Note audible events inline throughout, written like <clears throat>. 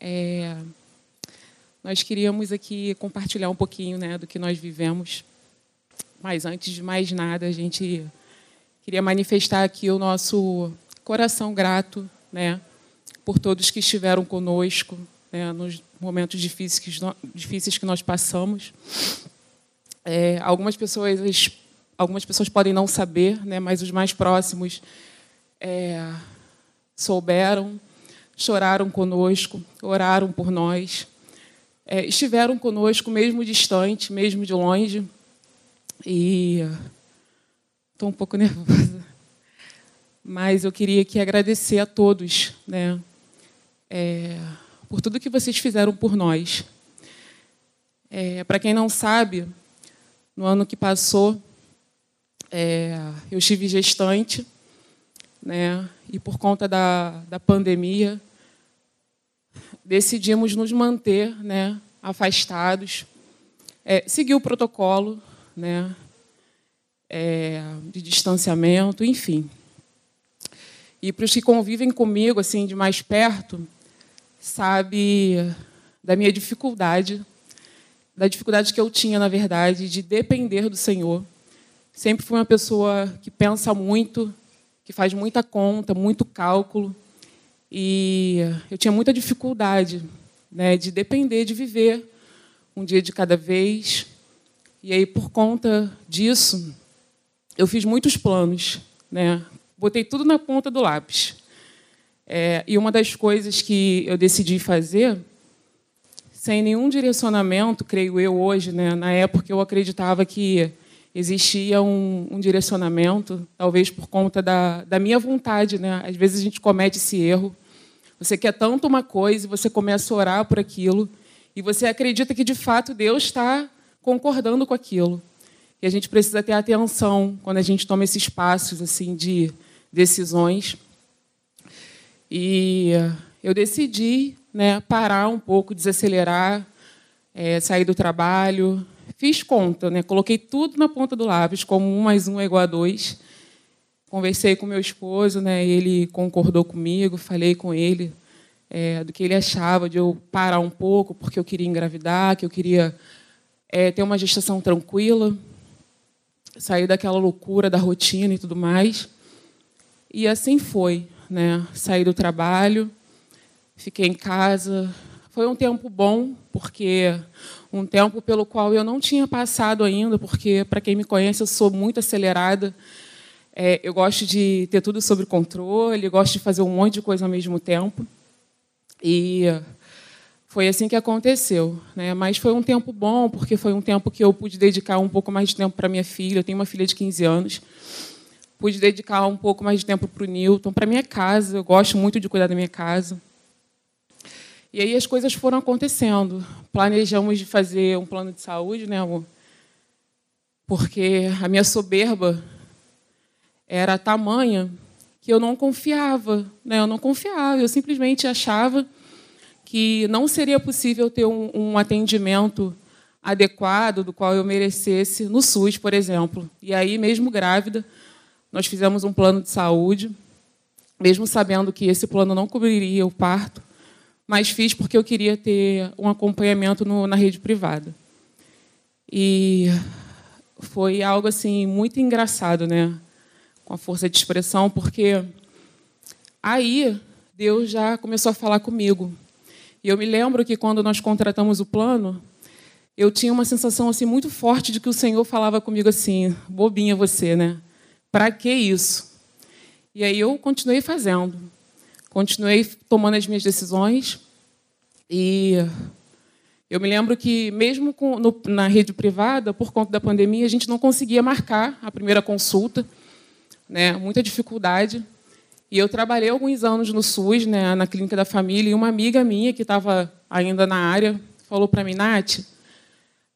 É, nós queríamos aqui compartilhar um pouquinho né, do que nós vivemos. Mas antes de mais nada, a gente queria manifestar aqui o nosso coração grato né, por todos que estiveram conosco né, nos momentos difíceis que, difíceis que nós passamos. É, algumas pessoas algumas pessoas podem não saber, né, mas os mais próximos é, souberam, choraram conosco, oraram por nós, é, estiveram conosco mesmo distante, mesmo de longe. E estou um pouco <laughs> nervosa, mas eu queria aqui agradecer a todos, né, é, por tudo que vocês fizeram por nós. É, Para quem não sabe, no ano que passou, é, eu estive gestante, né, e por conta da, da pandemia, decidimos nos manter né, afastados, é, seguir o protocolo né, é, de distanciamento, enfim. E para os que convivem comigo assim de mais perto, sabe da minha dificuldade, da dificuldade que eu tinha, na verdade, de depender do Senhor Sempre fui uma pessoa que pensa muito, que faz muita conta, muito cálculo. E eu tinha muita dificuldade né, de depender, de viver um dia de cada vez. E aí, por conta disso, eu fiz muitos planos. Né? Botei tudo na ponta do lápis. É, e uma das coisas que eu decidi fazer, sem nenhum direcionamento, creio eu hoje, né? na época eu acreditava que existia um, um, direcionamento, talvez por conta da, da minha vontade. Né? Às vezes a gente comete esse erro. Você quer tanto uma coisa e você começa a orar por aquilo e você acredita que de fato Deus está concordando com aquilo. E a gente precisa ter atenção quando a gente toma esses passos assim de decisões. E eu decidi né, parar um pouco, desacelerar, é, sair do trabalho, Fiz conta, né? coloquei tudo na ponta do lápis, como um mais um é igual a dois. Conversei com meu esposo, né? ele concordou comigo, falei com ele é, do que ele achava de eu parar um pouco, porque eu queria engravidar, que eu queria é, ter uma gestação tranquila, sair daquela loucura da rotina e tudo mais. E assim foi. Né? Saí do trabalho, fiquei em casa. Foi um tempo bom, porque um tempo pelo qual eu não tinha passado ainda, porque, para quem me conhece, eu sou muito acelerada. É, eu gosto de ter tudo sob controle, gosto de fazer um monte de coisa ao mesmo tempo. E foi assim que aconteceu. Né? Mas foi um tempo bom, porque foi um tempo que eu pude dedicar um pouco mais de tempo para minha filha. Eu tenho uma filha de 15 anos. Pude dedicar um pouco mais de tempo para o Newton, para minha casa. Eu gosto muito de cuidar da minha casa. E aí as coisas foram acontecendo. Planejamos de fazer um plano de saúde, né, amor? Porque a minha soberba era tamanha que eu não confiava, né? Eu não confiava, eu simplesmente achava que não seria possível ter um, um atendimento adequado do qual eu merecesse no SUS, por exemplo. E aí, mesmo grávida, nós fizemos um plano de saúde, mesmo sabendo que esse plano não cobriria o parto mas fiz porque eu queria ter um acompanhamento no, na rede privada. E foi algo assim muito engraçado, né? Com a força de expressão, porque aí Deus já começou a falar comigo. E eu me lembro que quando nós contratamos o plano, eu tinha uma sensação assim muito forte de que o Senhor falava comigo assim: "Bobinha você, né? Para que isso?" E aí eu continuei fazendo. Continuei tomando as minhas decisões e eu me lembro que, mesmo com, no, na rede privada, por conta da pandemia, a gente não conseguia marcar a primeira consulta, né? muita dificuldade. E eu trabalhei alguns anos no SUS, né, na clínica da família, e uma amiga minha que estava ainda na área falou para mim, Nath,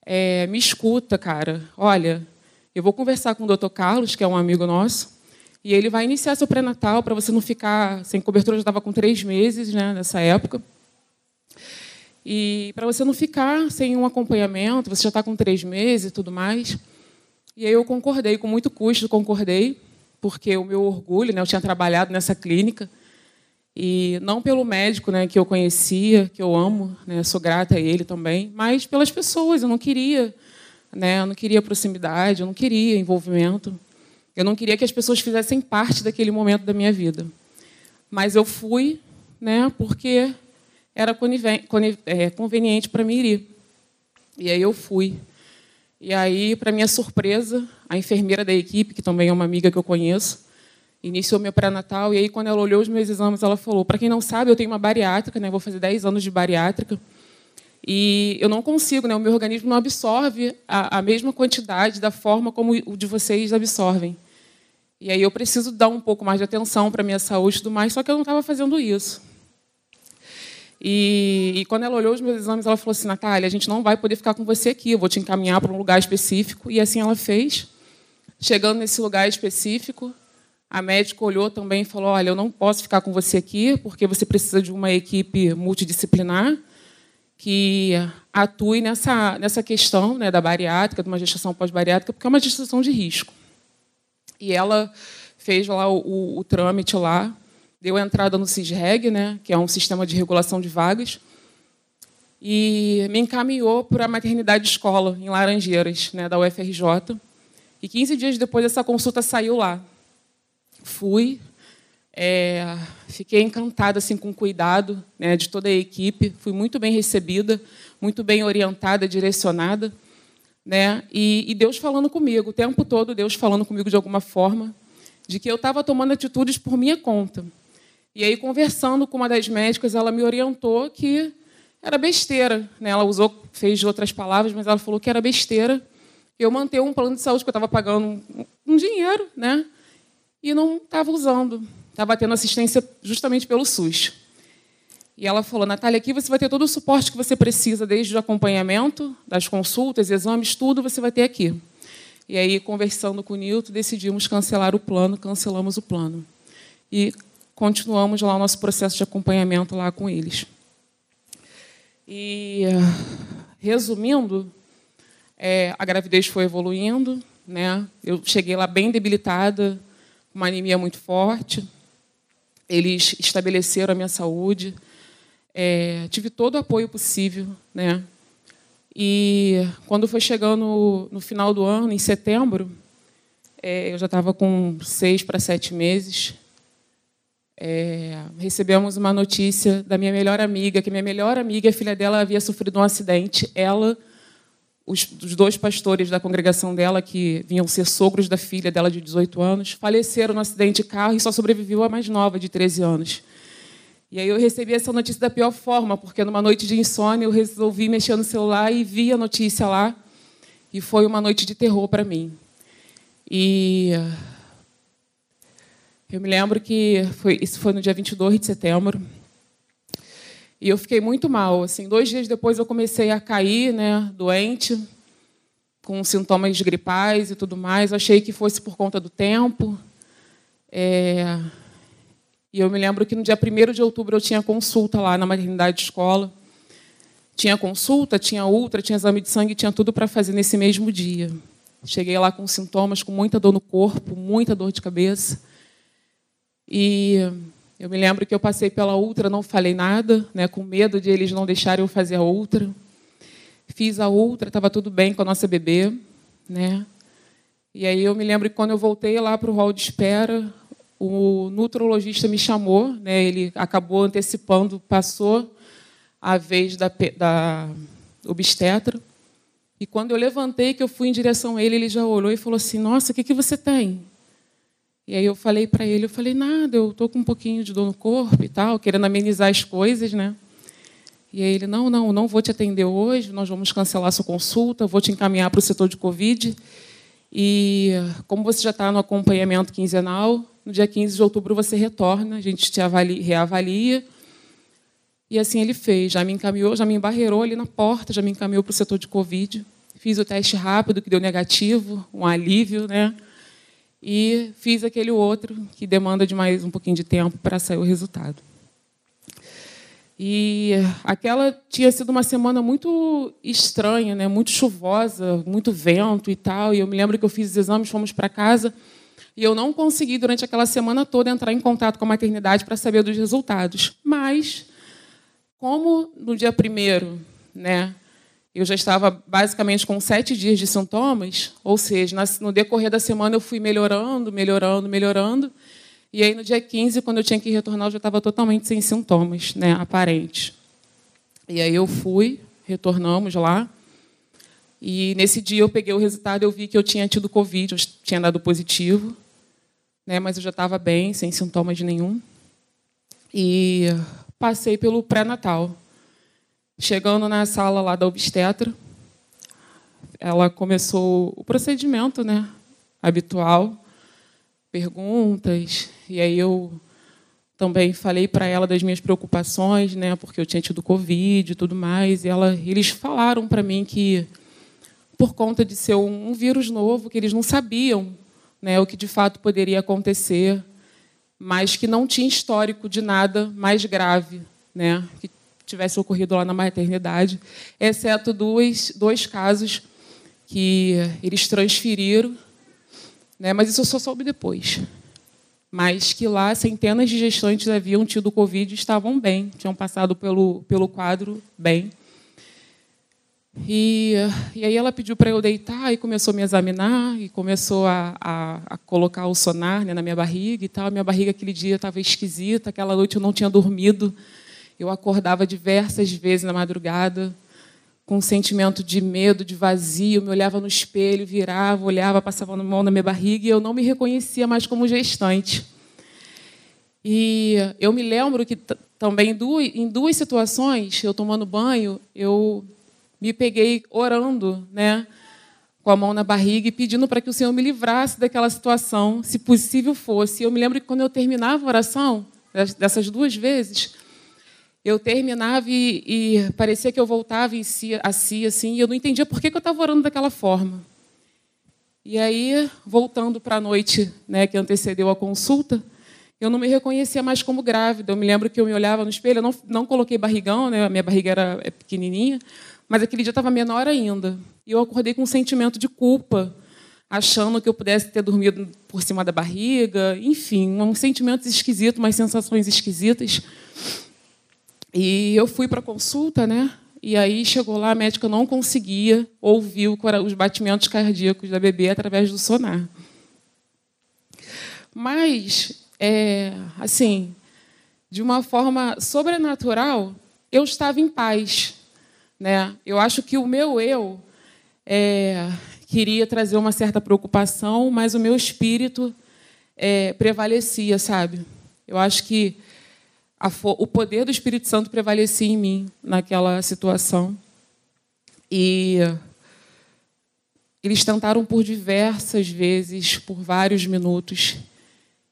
é, me escuta, cara. Olha, eu vou conversar com o doutor Carlos, que é um amigo nosso, e ele vai iniciar seu pré-natal para você não ficar sem cobertura. Eu já estava com três meses né, nessa época. E para você não ficar sem um acompanhamento, você já está com três meses e tudo mais. E aí eu concordei, com muito custo concordei, porque o meu orgulho, né, eu tinha trabalhado nessa clínica, E não pelo médico né, que eu conhecia, que eu amo, né, sou grata a ele também, mas pelas pessoas. Eu não queria, né, eu não queria proximidade, eu não queria envolvimento. Eu não queria que as pessoas fizessem parte daquele momento da minha vida. Mas eu fui, né, porque era é, conveniente para mim ir. E aí eu fui. E aí, para minha surpresa, a enfermeira da equipe, que também é uma amiga que eu conheço, iniciou meu pré-natal. E aí, quando ela olhou os meus exames, ela falou: Para quem não sabe, eu tenho uma bariátrica, né? vou fazer 10 anos de bariátrica. E eu não consigo, né? o meu organismo não absorve a, a mesma quantidade da forma como o de vocês absorvem. E aí eu preciso dar um pouco mais de atenção para a minha saúde e tudo mais, só que eu não estava fazendo isso. E, e, quando ela olhou os meus exames, ela falou assim: Natália, a gente não vai poder ficar com você aqui, eu vou te encaminhar para um lugar específico. E assim ela fez. Chegando nesse lugar específico, a médica olhou também e falou: Olha, eu não posso ficar com você aqui, porque você precisa de uma equipe multidisciplinar que atue nessa, nessa questão né, da bariátrica, de uma gestação pós-bariátrica, porque é uma gestação de risco. E ela fez lá o, o, o trâmite lá deu entrada no CISREG, né, que é um sistema de regulação de vagas, e me encaminhou para a maternidade escola, em Laranjeiras, né, da UFRJ. E 15 dias depois, essa consulta saiu lá. Fui, é, fiquei encantada assim, com o cuidado né, de toda a equipe, fui muito bem recebida, muito bem orientada, direcionada. Né, e, e Deus falando comigo, o tempo todo, Deus falando comigo de alguma forma, de que eu estava tomando atitudes por minha conta e aí, conversando com uma das médicas, ela me orientou que era besteira. Né? Ela usou, fez outras palavras, mas ela falou que era besteira eu manter um plano de saúde que eu estava pagando um dinheiro, né? E não estava usando. Estava tendo assistência justamente pelo SUS. E ela falou, Natália, aqui você vai ter todo o suporte que você precisa, desde o acompanhamento, das consultas, exames, tudo você vai ter aqui. E aí, conversando com o Nilton, decidimos cancelar o plano, cancelamos o plano. E continuamos lá o nosso processo de acompanhamento lá com eles. E, resumindo, é, a gravidez foi evoluindo, né? Eu cheguei lá bem debilitada, uma anemia muito forte. Eles estabeleceram a minha saúde. É, tive todo o apoio possível, né? E quando foi chegando no final do ano, em setembro, é, eu já estava com seis para sete meses é, recebemos uma notícia da minha melhor amiga, que minha melhor amiga, a filha dela, havia sofrido um acidente. Ela, os, os, dois pastores da congregação dela, que vinham ser sogros da filha dela de 18 anos, faleceram no acidente de carro e só sobreviveu a mais nova, de 13 anos. E aí eu recebi essa notícia da pior forma, porque numa noite de insônia eu resolvi mexer no celular e vi a notícia lá. E foi uma noite de terror para mim. E eu me lembro que foi, isso foi no dia 22 de setembro. E eu fiquei muito mal. Assim, dois dias depois eu comecei a cair, né, doente, com sintomas gripais e tudo mais. Eu achei que fosse por conta do tempo. É... E eu me lembro que no dia 1 de outubro eu tinha consulta lá na maternidade de escola. Tinha consulta, tinha ultra, tinha exame de sangue, tinha tudo para fazer nesse mesmo dia. Cheguei lá com sintomas, com muita dor no corpo, muita dor de cabeça. E eu me lembro que eu passei pela ultra, não falei nada, né, com medo de eles não deixarem eu fazer a ultra. Fiz a ultra, estava tudo bem com a nossa bebê, né? E aí eu me lembro que quando eu voltei lá para o hall de espera, o nutrologista me chamou, né? Ele acabou antecipando, passou a vez da, da obstetra. E quando eu levantei, que eu fui em direção a ele, ele já olhou e falou assim: Nossa, o que, que você tem? E aí eu falei para ele, eu falei, nada, eu estou com um pouquinho de dor no corpo e tal, querendo amenizar as coisas, né? E aí ele, não, não, não vou te atender hoje, nós vamos cancelar sua consulta, vou te encaminhar para o setor de Covid. E como você já está no acompanhamento quinzenal, no dia 15 de outubro você retorna, a gente te avalia, reavalia. E assim ele fez, já me encaminhou, já me embarreirou ali na porta, já me encaminhou para o setor de Covid. Fiz o teste rápido, que deu negativo, um alívio, né? e fiz aquele outro que demanda de mais um pouquinho de tempo para sair o resultado. E aquela tinha sido uma semana muito estranha, né? muito chuvosa, muito vento e tal. E eu me lembro que eu fiz os exames, fomos para casa. E eu não consegui, durante aquela semana toda, entrar em contato com a maternidade para saber dos resultados. Mas, como no dia primeiro, né, eu já estava basicamente com sete dias de sintomas, ou seja, no decorrer da semana eu fui melhorando, melhorando, melhorando. E aí, no dia 15, quando eu tinha que retornar, eu já estava totalmente sem sintomas né, aparentes. E aí eu fui, retornamos lá. E nesse dia eu peguei o resultado e eu vi que eu tinha tido Covid, eu tinha dado positivo, né, mas eu já estava bem, sem sintomas nenhum. E passei pelo pré-natal. Chegando na sala lá da obstetra, ela começou o procedimento né, habitual, perguntas, e aí eu também falei para ela das minhas preocupações, né, porque eu tinha tido Covid e tudo mais, e ela, eles falaram para mim que, por conta de ser um, um vírus novo, que eles não sabiam né, o que de fato poderia acontecer, mas que não tinha histórico de nada mais grave, né, que tivesse ocorrido lá na maternidade, exceto dois, dois casos que eles transferiram, né, mas isso eu só soube depois. Mas que lá centenas de gestantes haviam tido Covid e estavam bem, tinham passado pelo, pelo quadro bem. E, e aí ela pediu para eu deitar e começou a me examinar e começou a, a, a colocar o sonar né, na minha barriga e tal. Minha barriga aquele dia estava esquisita, aquela noite eu não tinha dormido. Eu acordava diversas vezes na madrugada com um sentimento de medo, de vazio, me olhava no espelho, virava, olhava, passava a mão na minha barriga e eu não me reconhecia mais como gestante. E eu me lembro que também em duas situações, eu tomando banho, eu me peguei orando, né, com a mão na barriga e pedindo para que o Senhor me livrasse daquela situação, se possível fosse. Eu me lembro que quando eu terminava a oração, dessas duas vezes, eu terminava e, e, parecia que eu voltava em si, a si, assim, e eu não entendia por que, que eu estava orando daquela forma. E aí, voltando para a noite né, que antecedeu a consulta, eu não me reconhecia mais como grávida. Eu me lembro que eu me olhava no espelho, eu não, não coloquei barrigão, né, a minha barriga era é pequenininha, mas aquele dia estava menor ainda. E eu acordei com um sentimento de culpa, achando que eu pudesse ter dormido por cima da barriga, enfim, um sentimento esquisito, umas sensações esquisitas. E eu fui para a consulta, né? E aí chegou lá, a médica não conseguia ouvir os batimentos cardíacos da bebê através do sonar. Mas, é, assim, de uma forma sobrenatural, eu estava em paz. Né? Eu acho que o meu eu é, queria trazer uma certa preocupação, mas o meu espírito é, prevalecia, sabe? Eu acho que o poder do Espírito Santo prevalecia em mim naquela situação. E eles tentaram por diversas vezes, por vários minutos.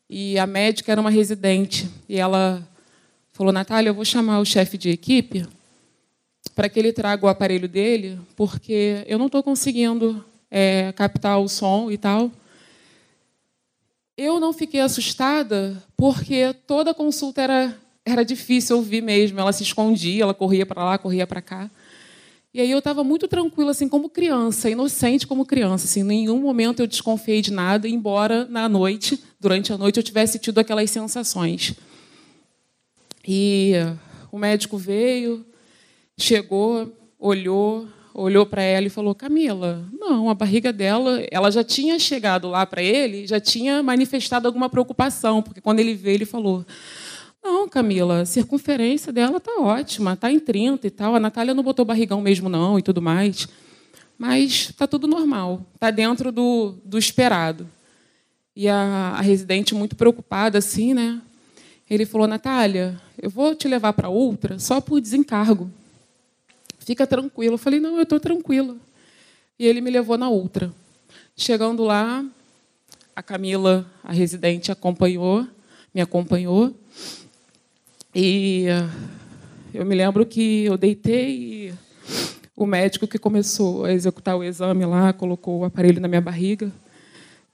E a médica era uma residente. E ela falou: Natália, eu vou chamar o chefe de equipe para que ele traga o aparelho dele, porque eu não estou conseguindo é, captar o som e tal. Eu não fiquei assustada, porque toda consulta era era difícil ouvir mesmo. Ela se escondia, ela corria para lá, corria para cá. E aí eu estava muito tranquila, assim, como criança, inocente como criança. Assim, em nenhum momento eu desconfiei de nada, embora na noite, durante a noite, eu tivesse tido aquelas sensações. E o médico veio, chegou, olhou, olhou para ela e falou: Camila, não, a barriga dela, ela já tinha chegado lá para ele, já tinha manifestado alguma preocupação, porque quando ele veio, ele falou: não, Camila, a circunferência dela tá ótima, tá em 30 e tal. A Natália não botou barrigão mesmo, não, e tudo mais. Mas tá tudo normal, tá dentro do, do esperado. E a, a residente, muito preocupada, assim, né? Ele falou: Natália, eu vou te levar para outra só por desencargo. Fica tranquilo. Eu falei: não, eu estou tranquila. E ele me levou na outra. Chegando lá, a Camila, a residente, acompanhou, me acompanhou. E eh, eu me lembro que eu deitei e o médico que começou a executar o exame lá colocou o aparelho na minha barriga,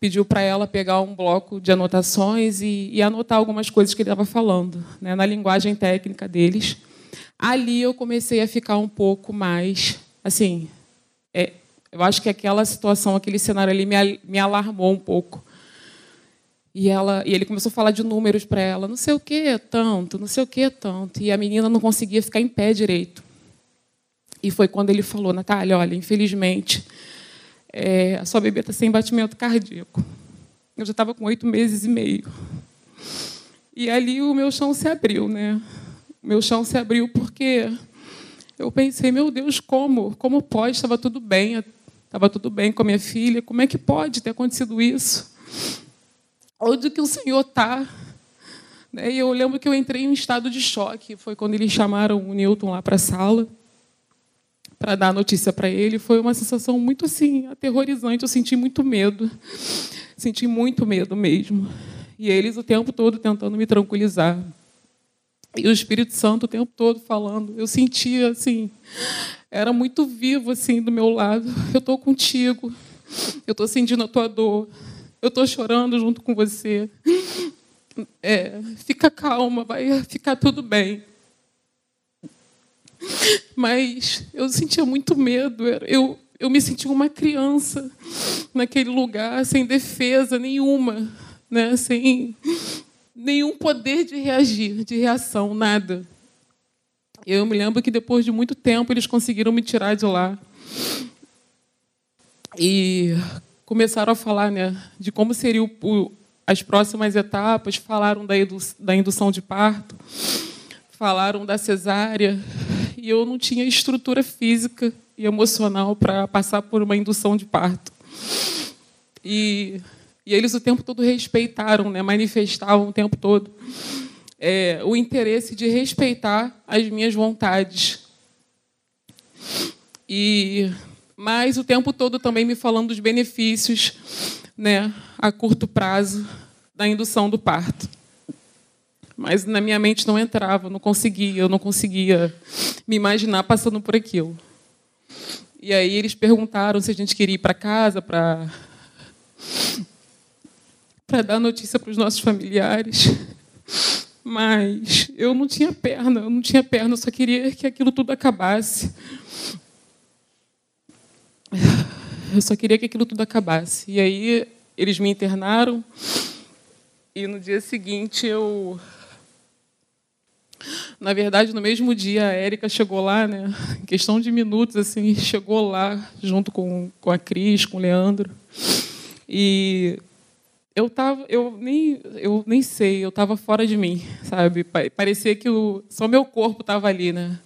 pediu para ela pegar um bloco de anotações e, e anotar algumas coisas que ele estava falando, né, na linguagem técnica deles. Ali eu comecei a ficar um pouco mais, assim, é, eu acho que aquela situação, aquele cenário ali me, me alarmou um pouco. E, ela, e ele começou a falar de números para ela, não sei o que, tanto, não sei o que, tanto. E a menina não conseguia ficar em pé direito. E foi quando ele falou, Natália, olha, infelizmente, é, a sua bebê está sem batimento cardíaco. Eu já estava com oito meses e meio. E ali o meu chão se abriu, né? Meu chão se abriu porque eu pensei, meu Deus, como? Como pode? Estava tudo bem, estava tudo bem com a minha filha. Como é que pode ter acontecido isso? Onde que o Senhor está? Né? E eu lembro que eu entrei em um estado de choque. Foi quando eles chamaram o Newton lá para a sala para dar a notícia para ele. Foi uma sensação muito assim aterrorizante. Eu senti muito medo, senti muito medo mesmo. E eles o tempo todo tentando me tranquilizar. E o Espírito Santo o tempo todo falando. Eu sentia assim, era muito vivo assim do meu lado. Eu estou contigo. Eu estou sentindo a tua dor. Eu estou chorando junto com você. É, fica calma, vai ficar tudo bem. Mas eu sentia muito medo. Eu, eu me sentia uma criança naquele lugar, sem defesa nenhuma, né? sem nenhum poder de reagir, de reação, nada. Eu me lembro que depois de muito tempo eles conseguiram me tirar de lá. E começaram a falar né, de como seriam as próximas etapas, falaram da, da indução de parto, falaram da cesárea, e eu não tinha estrutura física e emocional para passar por uma indução de parto. E, e eles o tempo todo respeitaram, né, manifestavam o tempo todo é, o interesse de respeitar as minhas vontades. E mas o tempo todo também me falando dos benefícios, né, a curto prazo da indução do parto mas na minha mente não entrava, não conseguia, eu não conseguia me imaginar passando por aquilo. E aí eles perguntaram se a gente queria ir para casa para para dar notícia para os nossos familiares. Mas eu não tinha perna, eu não tinha perna, eu só queria que aquilo tudo acabasse. Eu só queria que aquilo tudo acabasse. E aí eles me internaram e no dia seguinte eu na verdade, no mesmo dia, a Érica chegou lá, né? Em questão de minutos, assim, chegou lá junto com, com a Cris, com o Leandro. E eu tava, eu nem, eu nem sei, eu estava fora de mim, sabe? Parecia que o, só meu corpo estava ali, né?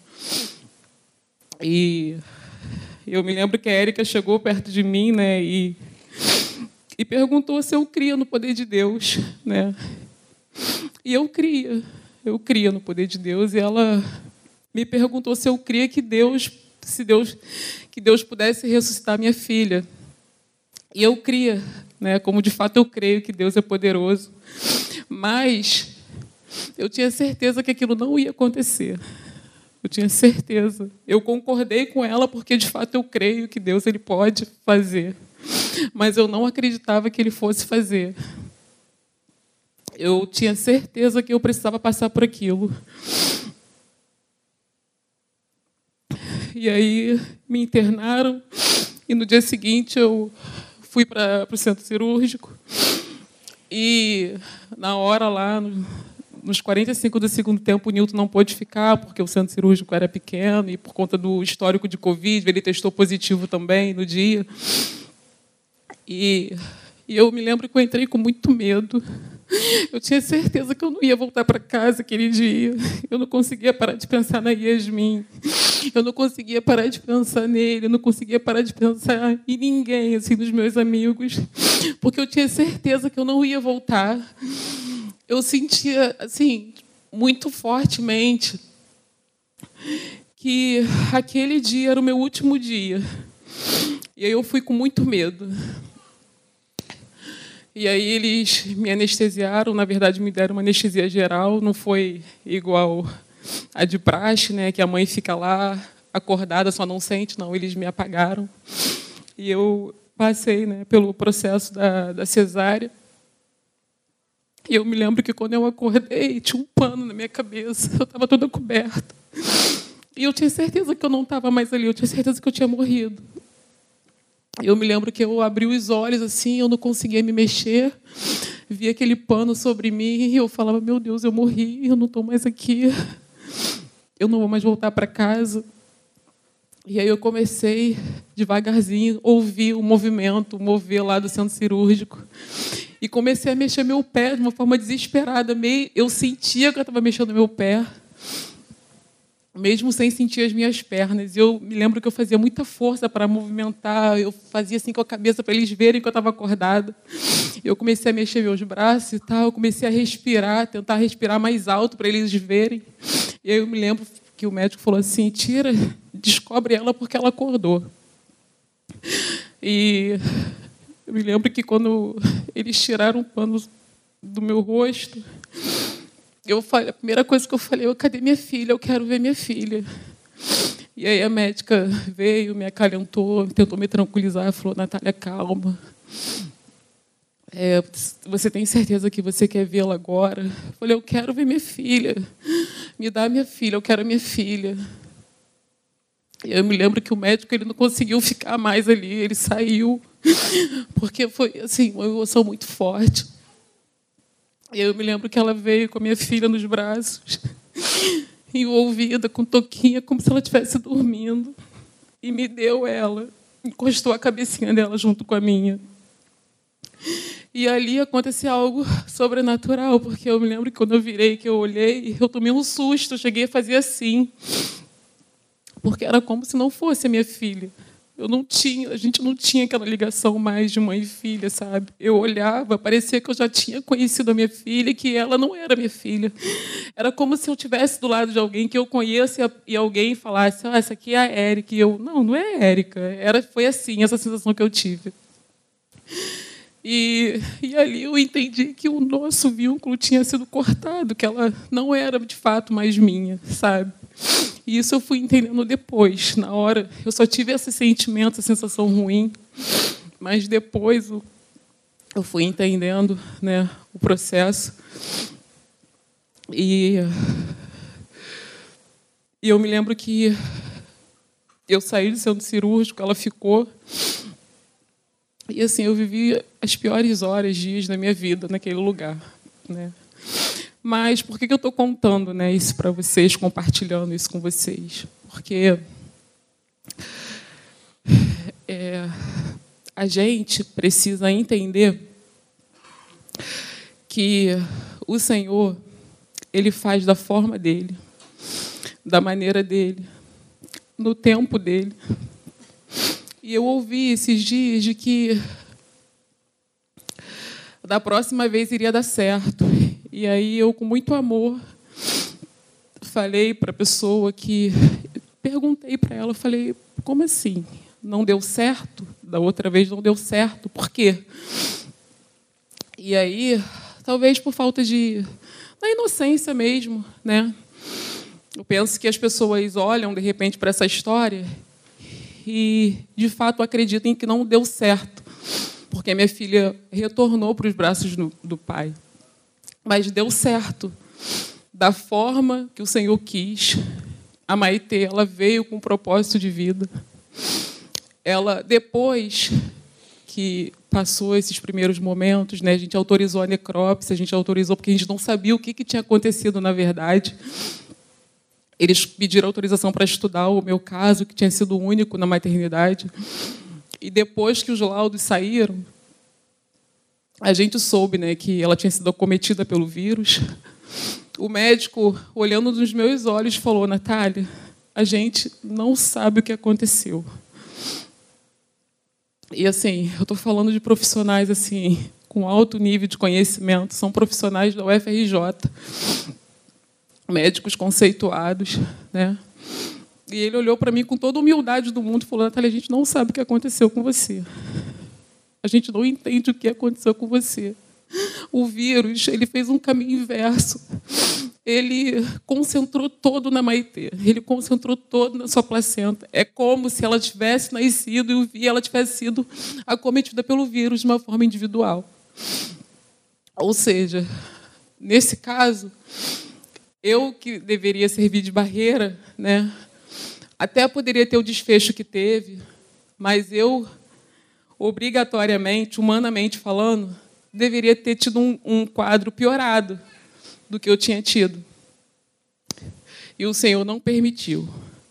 E eu me lembro que a Érica chegou perto de mim, né? E, e perguntou se eu cria no poder de Deus, né? E eu cria eu cria no poder de Deus e ela me perguntou se eu cria que Deus, se Deus, que Deus pudesse ressuscitar minha filha. E eu cria, né, como de fato eu creio que Deus é poderoso. Mas eu tinha certeza que aquilo não ia acontecer. Eu tinha certeza. Eu concordei com ela porque de fato eu creio que Deus ele pode fazer. Mas eu não acreditava que ele fosse fazer eu tinha certeza que eu precisava passar por aquilo. E aí me internaram e no dia seguinte eu fui para o centro cirúrgico e na hora lá, nos 45 do segundo tempo, o Nilton não pôde ficar porque o centro cirúrgico era pequeno e por conta do histórico de Covid, ele testou positivo também no dia. E, e eu me lembro que eu entrei com muito medo eu tinha certeza que eu não ia voltar para casa aquele dia. Eu não conseguia parar de pensar na Yasmin. Eu não conseguia parar de pensar nele. Eu não conseguia parar de pensar em ninguém, assim, dos meus amigos. Porque eu tinha certeza que eu não ia voltar. Eu sentia, assim, muito fortemente que aquele dia era o meu último dia. E aí eu fui com muito medo. E aí eles me anestesiaram, na verdade me deram uma anestesia geral, não foi igual a de praxe, né, que a mãe fica lá acordada, só não sente, não, eles me apagaram. E eu passei né, pelo processo da, da cesárea. E eu me lembro que quando eu acordei, tinha um pano na minha cabeça, <laughs> eu estava toda coberta. E eu tinha certeza que eu não estava mais ali, eu tinha certeza que eu tinha morrido. Eu me lembro que eu abri os olhos assim, eu não conseguia me mexer. via aquele pano sobre mim e eu falava: Meu Deus, eu morri, eu não estou mais aqui, eu não vou mais voltar para casa. E aí eu comecei devagarzinho ouvir o movimento, mover lá do centro cirúrgico. E comecei a mexer meu pé de uma forma desesperada. Eu sentia que eu estava mexendo meu pé, mesmo sem sentir as minhas pernas. Eu me lembro que eu fazia muita força para movimentar, eu fazia assim com a cabeça para eles verem que eu estava acordada. Eu comecei a mexer meus braços e tal, eu comecei a respirar, tentar respirar mais alto para eles verem. E eu me lembro que o médico falou assim: tira, descobre ela porque ela acordou. E eu me lembro que quando eles tiraram o pano do meu rosto, eu falei, a primeira coisa que eu falei, eu, cadê minha filha? Eu quero ver minha filha. E aí a médica veio, me acalentou, tentou me tranquilizar, falou, Natália, calma. É, você tem certeza que você quer vê-la agora? Eu falei, eu quero ver minha filha. Me dá minha filha, eu quero a minha filha. E eu me lembro que o médico ele não conseguiu ficar mais ali, ele saiu, porque foi assim, uma emoção muito forte. Eu me lembro que ela veio com a minha filha nos braços, <laughs> envolvida com toquinha, como se ela estivesse dormindo, e me deu ela, encostou a cabecinha dela junto com a minha. E ali aconteceu algo sobrenatural, porque eu me lembro que quando eu virei, que eu olhei, eu tomei um susto, cheguei a fazer assim. Porque era como se não fosse a minha filha. Eu não tinha, a gente não tinha aquela ligação mais de mãe e filha, sabe? Eu olhava, parecia que eu já tinha conhecido a minha filha e que ela não era minha filha. Era como se eu tivesse do lado de alguém que eu conheço e alguém falasse: "Ah, essa aqui é a Érica". E eu: "Não, não é a Érica". Era foi assim, essa sensação que eu tive. E, e ali eu entendi que o nosso vínculo tinha sido cortado, que ela não era de fato mais minha, sabe? E isso eu fui entendendo depois. Na hora, eu só tive esse sentimento, essa sensação ruim, mas depois eu fui entendendo né, o processo. E, e eu me lembro que eu saí do centro cirúrgico, ela ficou. E assim, eu vivi as piores horas, dias da minha vida naquele lugar. Né? Mas por que eu estou contando né, isso para vocês, compartilhando isso com vocês? Porque é, a gente precisa entender que o Senhor ele faz da forma dele, da maneira dele, no tempo dele. E eu ouvi esses dias de que da próxima vez iria dar certo. E aí eu, com muito amor, falei para a pessoa que. Perguntei para ela, falei, como assim? Não deu certo? Da outra vez não deu certo. Por quê? E aí, talvez por falta de. da inocência mesmo, né? Eu penso que as pessoas olham, de repente, para essa história e, de fato, acreditem que não deu certo, porque minha filha retornou para os braços do, do pai. Mas deu certo, da forma que o Senhor quis. A Maitê, ela veio com um propósito de vida. Ela, depois que passou esses primeiros momentos, né, a gente autorizou a necrópsia, a gente autorizou porque a gente não sabia o que, que tinha acontecido na verdade. Eles pediram autorização para estudar o meu caso, que tinha sido único na maternidade. E depois que os laudos saíram, a gente soube né, que ela tinha sido acometida pelo vírus. O médico, olhando nos meus olhos, falou: Natália, a gente não sabe o que aconteceu. E assim, eu estou falando de profissionais assim com alto nível de conhecimento, são profissionais da UFRJ médicos conceituados, né? E ele olhou para mim com toda a humildade do mundo e falou: Natália, a gente não sabe o que aconteceu com você. A gente não entende o que aconteceu com você. O vírus, ele fez um caminho inverso. Ele concentrou todo na Maitê. Ele concentrou todo na sua placenta. É como se ela tivesse nascido e ela tivesse sido acometida pelo vírus de uma forma individual. Ou seja, nesse caso, eu que deveria servir de barreira, né? Até poderia ter o desfecho que teve, mas eu obrigatoriamente, humanamente falando, deveria ter tido um, um quadro piorado do que eu tinha tido. E o Senhor não permitiu.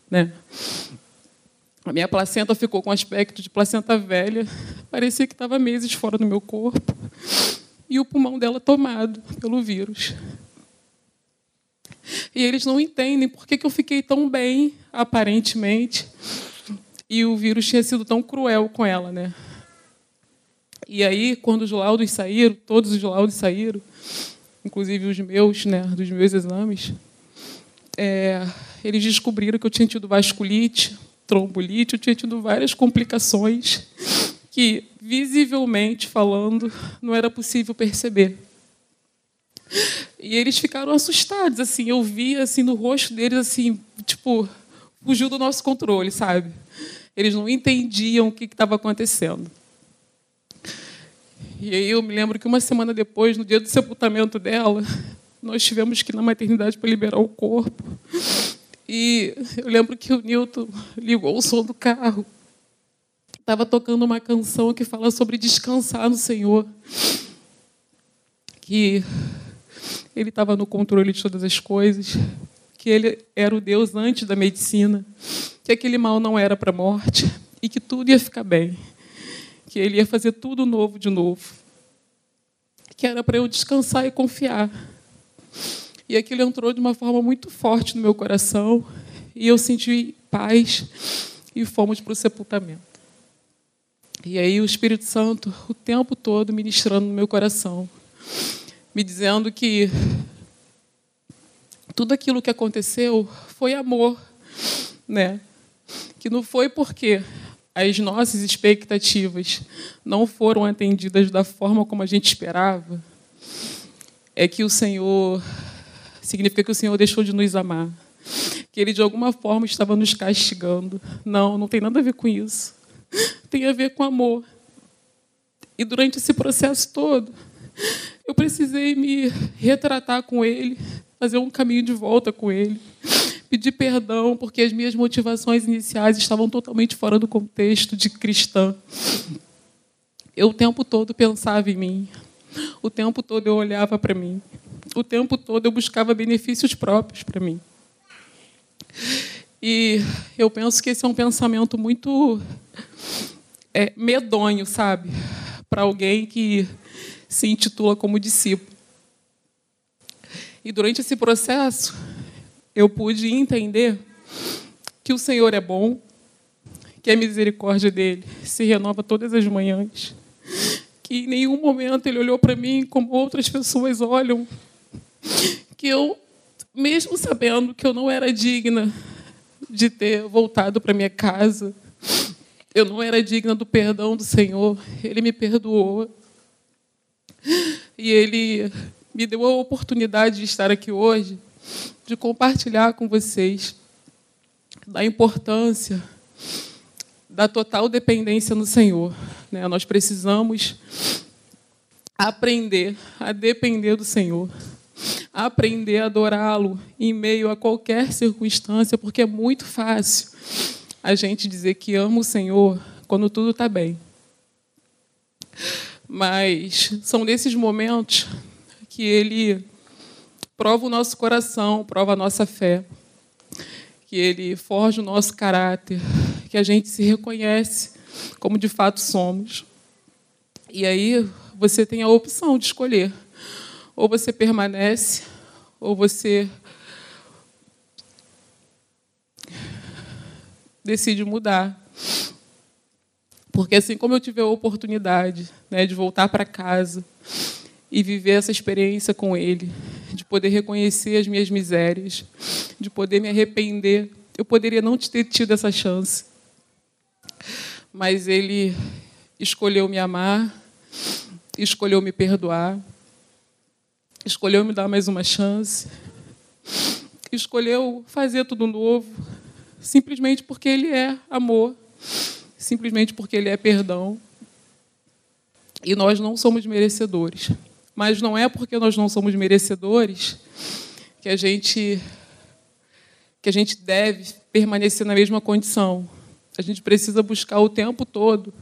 Né? A minha placenta ficou com aspecto de placenta velha, parecia que estava meses fora do meu corpo, e o pulmão dela tomado pelo vírus. E eles não entendem por que, que eu fiquei tão bem, aparentemente, e o vírus tinha sido tão cruel com ela, né? E aí, quando os laudos saíram, todos os laudos saíram, inclusive os meus, né, dos meus exames, é, eles descobriram que eu tinha tido vasculite, trombolite, eu tinha tido várias complicações que, visivelmente falando, não era possível perceber. E eles ficaram assustados, assim, eu via assim no rosto deles assim, tipo, fugiu do nosso controle, sabe? Eles não entendiam o que estava acontecendo. E aí eu me lembro que uma semana depois, no dia do sepultamento dela, nós tivemos que ir na maternidade para liberar o corpo. E eu lembro que o Newton ligou o som do carro. Estava tocando uma canção que fala sobre descansar no Senhor. Que Ele estava no controle de todas as coisas. Que Ele era o Deus antes da medicina. Que aquele mal não era para a morte. E que tudo ia ficar bem. Que Ele ia fazer tudo novo de novo. Que era para eu descansar e confiar e aquilo entrou de uma forma muito forte no meu coração. E eu senti paz e fomos para o sepultamento. E aí o Espírito Santo, o tempo todo, ministrando no meu coração, me dizendo que tudo aquilo que aconteceu foi amor, né? Que não foi porque as nossas expectativas não foram atendidas da forma como a gente esperava, é que o Senhor significa que o Senhor deixou de nos amar. Que Ele, de alguma forma, estava nos castigando. Não, não tem nada a ver com isso. Tem a ver com amor. E durante esse processo todo, eu precisei me retratar com Ele, fazer um caminho de volta com Ele, pedir perdão, porque as minhas motivações iniciais estavam totalmente fora do contexto de cristã. Eu o tempo todo pensava em mim, o tempo todo eu olhava para mim o tempo todo eu buscava benefícios próprios para mim. E eu penso que esse é um pensamento muito é, medonho, sabe? Para alguém que se intitula como discípulo. E durante esse processo, eu pude entender que o Senhor é bom, que a misericórdia dele se renova todas as manhãs, que em nenhum momento ele olhou para mim como outras pessoas olham que eu, mesmo sabendo que eu não era digna de ter voltado para minha casa, eu não era digna do perdão do Senhor, Ele me perdoou. E Ele me deu a oportunidade de estar aqui hoje, de compartilhar com vocês da importância da total dependência no Senhor. Né? Nós precisamos aprender a depender do Senhor aprender a adorá-lo em meio a qualquer circunstância, porque é muito fácil a gente dizer que ama o Senhor quando tudo está bem. Mas são nesses momentos que Ele prova o nosso coração, prova a nossa fé, que Ele forja o nosso caráter, que a gente se reconhece como de fato somos. E aí você tem a opção de escolher ou você permanece, ou você decide mudar. Porque assim como eu tive a oportunidade né, de voltar para casa e viver essa experiência com Ele, de poder reconhecer as minhas misérias, de poder me arrepender, eu poderia não ter tido essa chance. Mas Ele escolheu me amar, escolheu me perdoar, escolheu me dar mais uma chance, escolheu fazer tudo novo, simplesmente porque Ele é amor, simplesmente porque Ele é perdão. E nós não somos merecedores. Mas não é porque nós não somos merecedores que a gente que a gente deve permanecer na mesma condição. A gente precisa buscar o tempo todo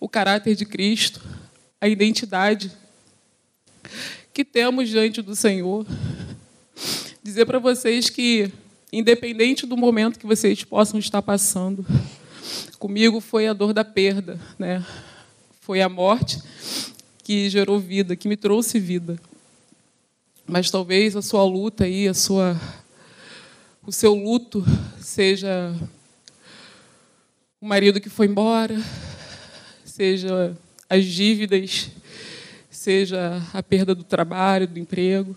o caráter de Cristo, a identidade que temos diante do Senhor. Dizer para vocês que, independente do momento que vocês possam estar passando, comigo foi a dor da perda, né? Foi a morte que gerou vida, que me trouxe vida. Mas talvez a sua luta aí, a sua o seu luto seja o marido que foi embora, seja as dívidas, seja a perda do trabalho, do emprego.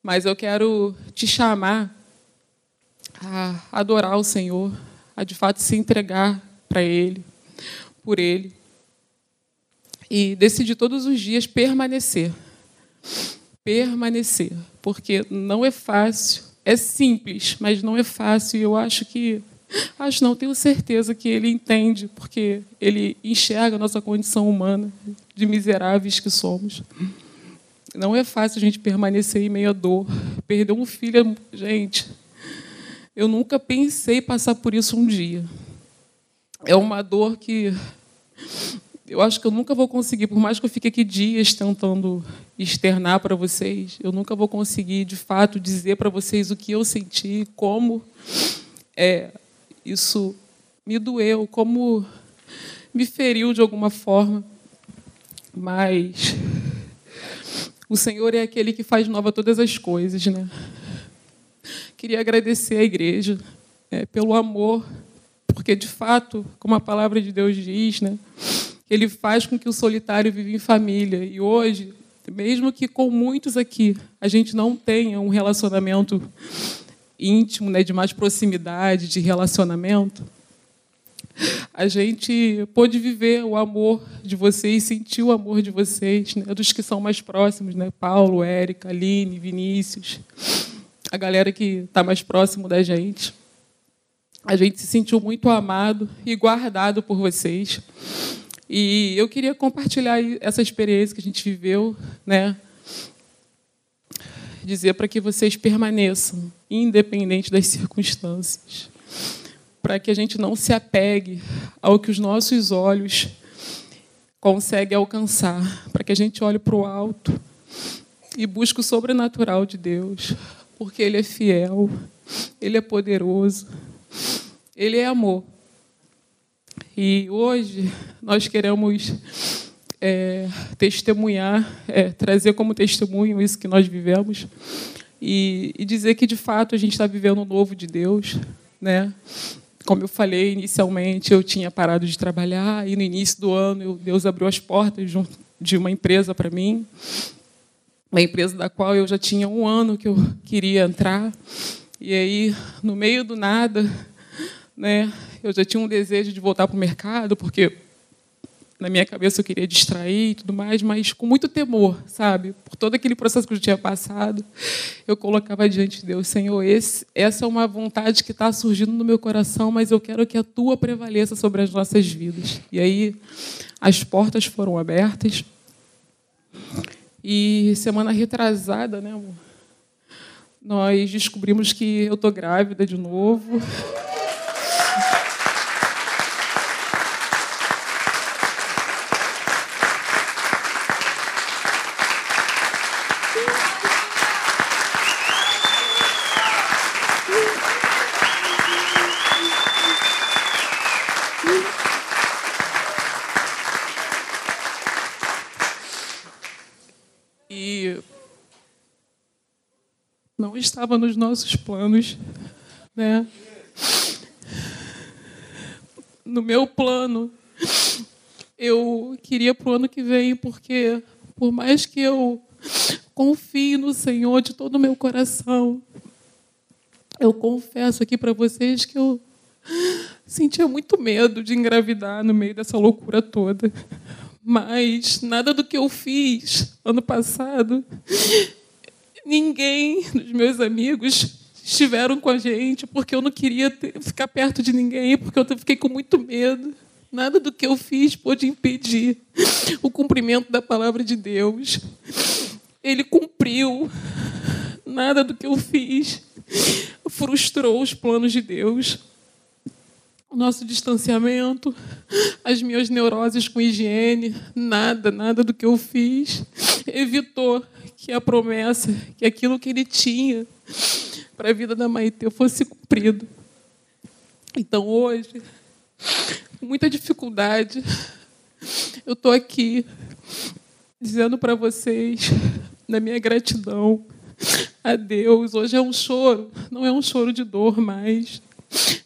Mas eu quero te chamar a adorar o Senhor, a de fato se entregar para Ele, por Ele, e decidir todos os dias permanecer. Permanecer, porque não é fácil, é simples, mas não é fácil. E eu acho que, acho não, tenho certeza que Ele entende, porque Ele enxerga a nossa condição humana, de miseráveis que somos. Não é fácil a gente permanecer em meio à dor. Perder um filho, gente, eu nunca pensei passar por isso um dia. É uma dor que eu acho que eu nunca vou conseguir, por mais que eu fique aqui dias tentando externar para vocês, eu nunca vou conseguir, de fato, dizer para vocês o que eu senti, como é, isso me doeu, como me feriu de alguma forma. Mas o Senhor é aquele que faz nova todas as coisas, né? Queria agradecer à igreja é, pelo amor, porque de fato, como a palavra de Deus diz, né? Ele faz com que o solitário viva em família. E hoje, mesmo que com muitos aqui a gente não tenha um relacionamento íntimo, né, de mais proximidade, de relacionamento, a gente pôde viver o amor de vocês, sentir o amor de vocês, né, dos que são mais próximos, né, Paulo, Érica, Aline, Vinícius, a galera que está mais próximo da gente. A gente se sentiu muito amado e guardado por vocês. E eu queria compartilhar essa experiência que a gente viveu, né? Dizer para que vocês permaneçam, independente das circunstâncias para que a gente não se apegue ao que os nossos olhos conseguem alcançar, para que a gente olhe para o alto e busque o sobrenatural de Deus, porque Ele é fiel, Ele é poderoso, Ele é amor. E hoje nós queremos é, testemunhar, é, trazer como testemunho isso que nós vivemos e, e dizer que de fato a gente está vivendo o novo de Deus, né? Como eu falei inicialmente, eu tinha parado de trabalhar e no início do ano Deus abriu as portas de uma empresa para mim, uma empresa da qual eu já tinha um ano que eu queria entrar. E aí, no meio do nada, né, eu já tinha um desejo de voltar para o mercado, porque na minha cabeça eu queria distrair e tudo mais, mas com muito temor, sabe? Por todo aquele processo que eu tinha passado, eu colocava diante de Deus, Senhor, esse, essa é uma vontade que está surgindo no meu coração, mas eu quero que a Tua prevaleça sobre as nossas vidas. E aí as portas foram abertas. E semana retrasada, né, amor? Nós descobrimos que eu tô grávida de novo. Estava nos nossos planos, né? No meu plano, eu queria para o ano que vem, porque por mais que eu confie no Senhor de todo o meu coração, eu confesso aqui para vocês que eu sentia muito medo de engravidar no meio dessa loucura toda. Mas nada do que eu fiz ano passado ninguém dos meus amigos estiveram com a gente, porque eu não queria ter, ficar perto de ninguém, porque eu fiquei com muito medo. Nada do que eu fiz pôde impedir o cumprimento da palavra de Deus. Ele cumpriu. Nada do que eu fiz frustrou os planos de Deus. O nosso distanciamento, as minhas neuroses com higiene, nada, nada do que eu fiz evitou que a promessa, que aquilo que ele tinha para a vida da Maite fosse cumprido. Então hoje, com muita dificuldade, eu estou aqui dizendo para vocês da minha gratidão a Deus. Hoje é um choro, não é um choro de dor mais.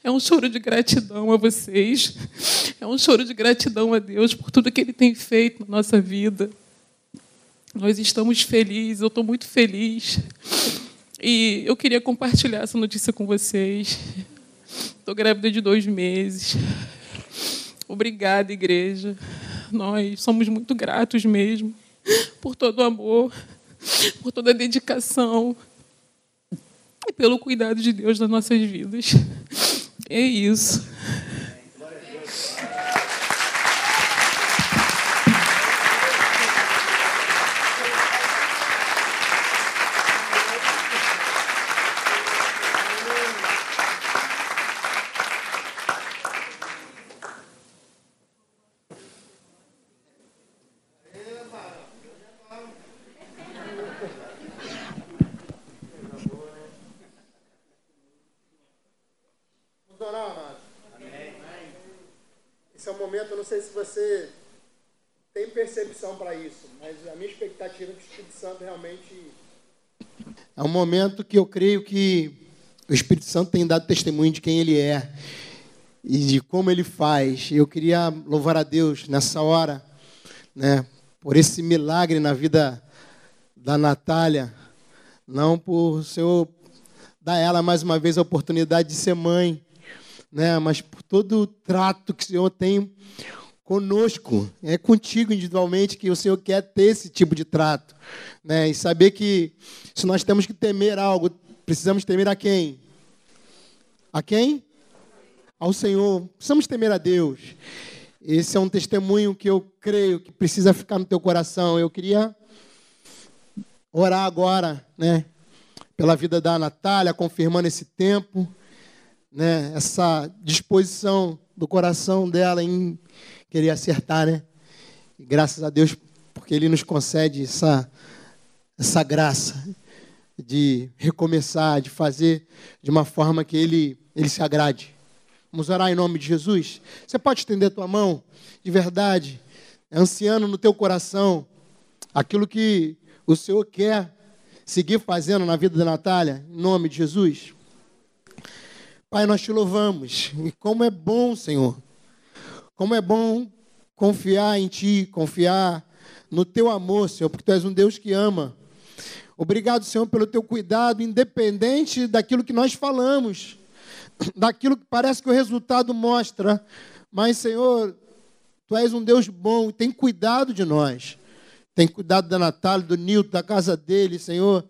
É um choro de gratidão a vocês. É um choro de gratidão a Deus por tudo que Ele tem feito na nossa vida. Nós estamos felizes, eu estou muito feliz. E eu queria compartilhar essa notícia com vocês. Estou grávida de dois meses. Obrigada, igreja. Nós somos muito gratos mesmo por todo o amor, por toda a dedicação e pelo cuidado de Deus nas nossas vidas. É isso. Você tem percepção para isso, mas a minha expectativa é que o Espírito Santo realmente. É um momento que eu creio que o Espírito Santo tem dado testemunho de quem ele é e de como ele faz. Eu queria louvar a Deus nessa hora, né, por esse milagre na vida da Natália, não por o Senhor dar ela mais uma vez a oportunidade de ser mãe, né, mas por todo o trato que o Senhor tem conosco, é contigo individualmente que o Senhor quer ter esse tipo de trato. Né? E saber que se nós temos que temer algo, precisamos temer a quem? A quem? Ao Senhor. Precisamos temer a Deus. Esse é um testemunho que eu creio que precisa ficar no teu coração. Eu queria orar agora, né, pela vida da Natália, confirmando esse tempo, né, essa disposição do coração dela em querer acertar, né? E graças a Deus, porque Ele nos concede essa, essa graça de recomeçar, de fazer de uma forma que Ele, Ele se agrade. Vamos orar em nome de Jesus? Você pode estender a tua mão, de verdade, anciano no teu coração, aquilo que o Senhor quer seguir fazendo na vida da Natália, em nome de Jesus. Pai, nós te louvamos. E como é bom, Senhor, como é bom confiar em Ti, confiar no Teu amor, Senhor, porque Tu és um Deus que ama. Obrigado, Senhor, pelo Teu cuidado, independente daquilo que nós falamos, <clears throat> daquilo que parece que o resultado mostra. Mas, Senhor, Tu és um Deus bom e tem cuidado de nós. Tem cuidado da Natália, do Nilton, da casa dele, Senhor.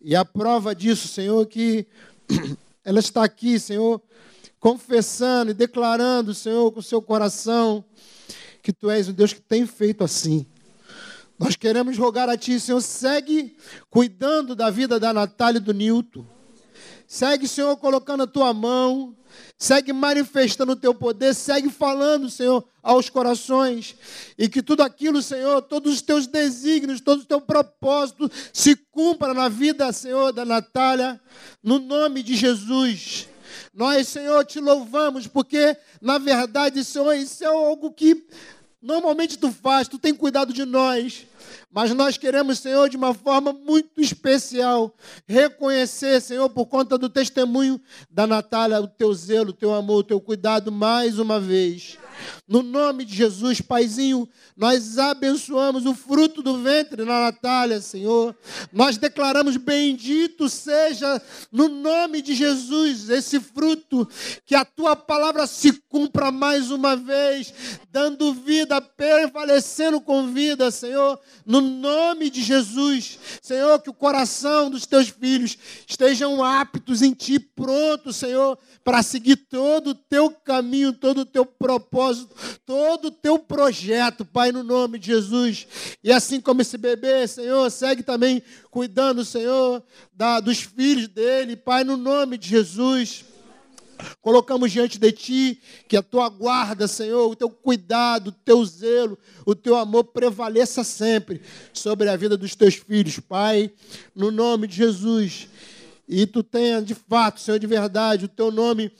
E a prova disso, Senhor, que <clears throat> ela está aqui, Senhor, confessando e declarando, Senhor, com o seu coração, que tu és um Deus que tem feito assim. Nós queremos rogar a Ti, Senhor, segue cuidando da vida da Natália e do Nilton. Segue, Senhor, colocando a tua mão. Segue manifestando o teu poder. Segue falando, Senhor, aos corações. E que tudo aquilo, Senhor, todos os teus desígnios, todos os teus propósitos se cumpra na vida, Senhor, da Natália. No nome de Jesus. Nós, Senhor, te louvamos, porque, na verdade, Senhor, isso é algo que normalmente tu faz, tu tem cuidado de nós. Mas nós queremos, Senhor, de uma forma muito especial, reconhecer, Senhor, por conta do testemunho da Natália, o teu zelo, o teu amor, o teu cuidado mais uma vez. No nome de Jesus, Paizinho, nós abençoamos o fruto do ventre na Natália, Senhor. Nós declaramos: bendito seja no nome de Jesus esse fruto, que a tua palavra se cumpra mais uma vez, dando vida, prevalecendo com vida, Senhor, no nome de Jesus. Senhor, que o coração dos teus filhos estejam aptos em ti, prontos, Senhor, para seguir todo o teu caminho, todo o teu propósito, todo o teu projeto, Pai, no nome de Jesus. E assim como esse bebê, Senhor, segue também cuidando, Senhor, da, dos filhos dele, Pai, no nome de Jesus. Colocamos diante de Ti, que a Tua guarda, Senhor, o Teu cuidado, o Teu zelo, o Teu amor prevaleça sempre sobre a vida dos Teus filhos, Pai, no nome de Jesus e tu tenha de fato, Senhor, de verdade, o teu nome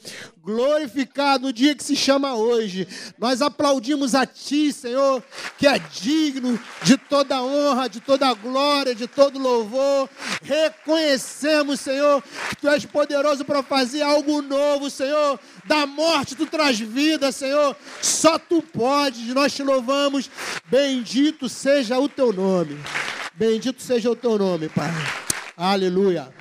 glorificado no dia que se chama hoje. Nós aplaudimos a ti, Senhor, que é digno de toda honra, de toda glória, de todo louvor. Reconhecemos, Senhor, que tu és poderoso para fazer algo novo, Senhor. Da morte tu traz vida, Senhor. Só tu podes. Nós te louvamos. Bendito seja o teu nome. Bendito seja o teu nome, Pai. Aleluia.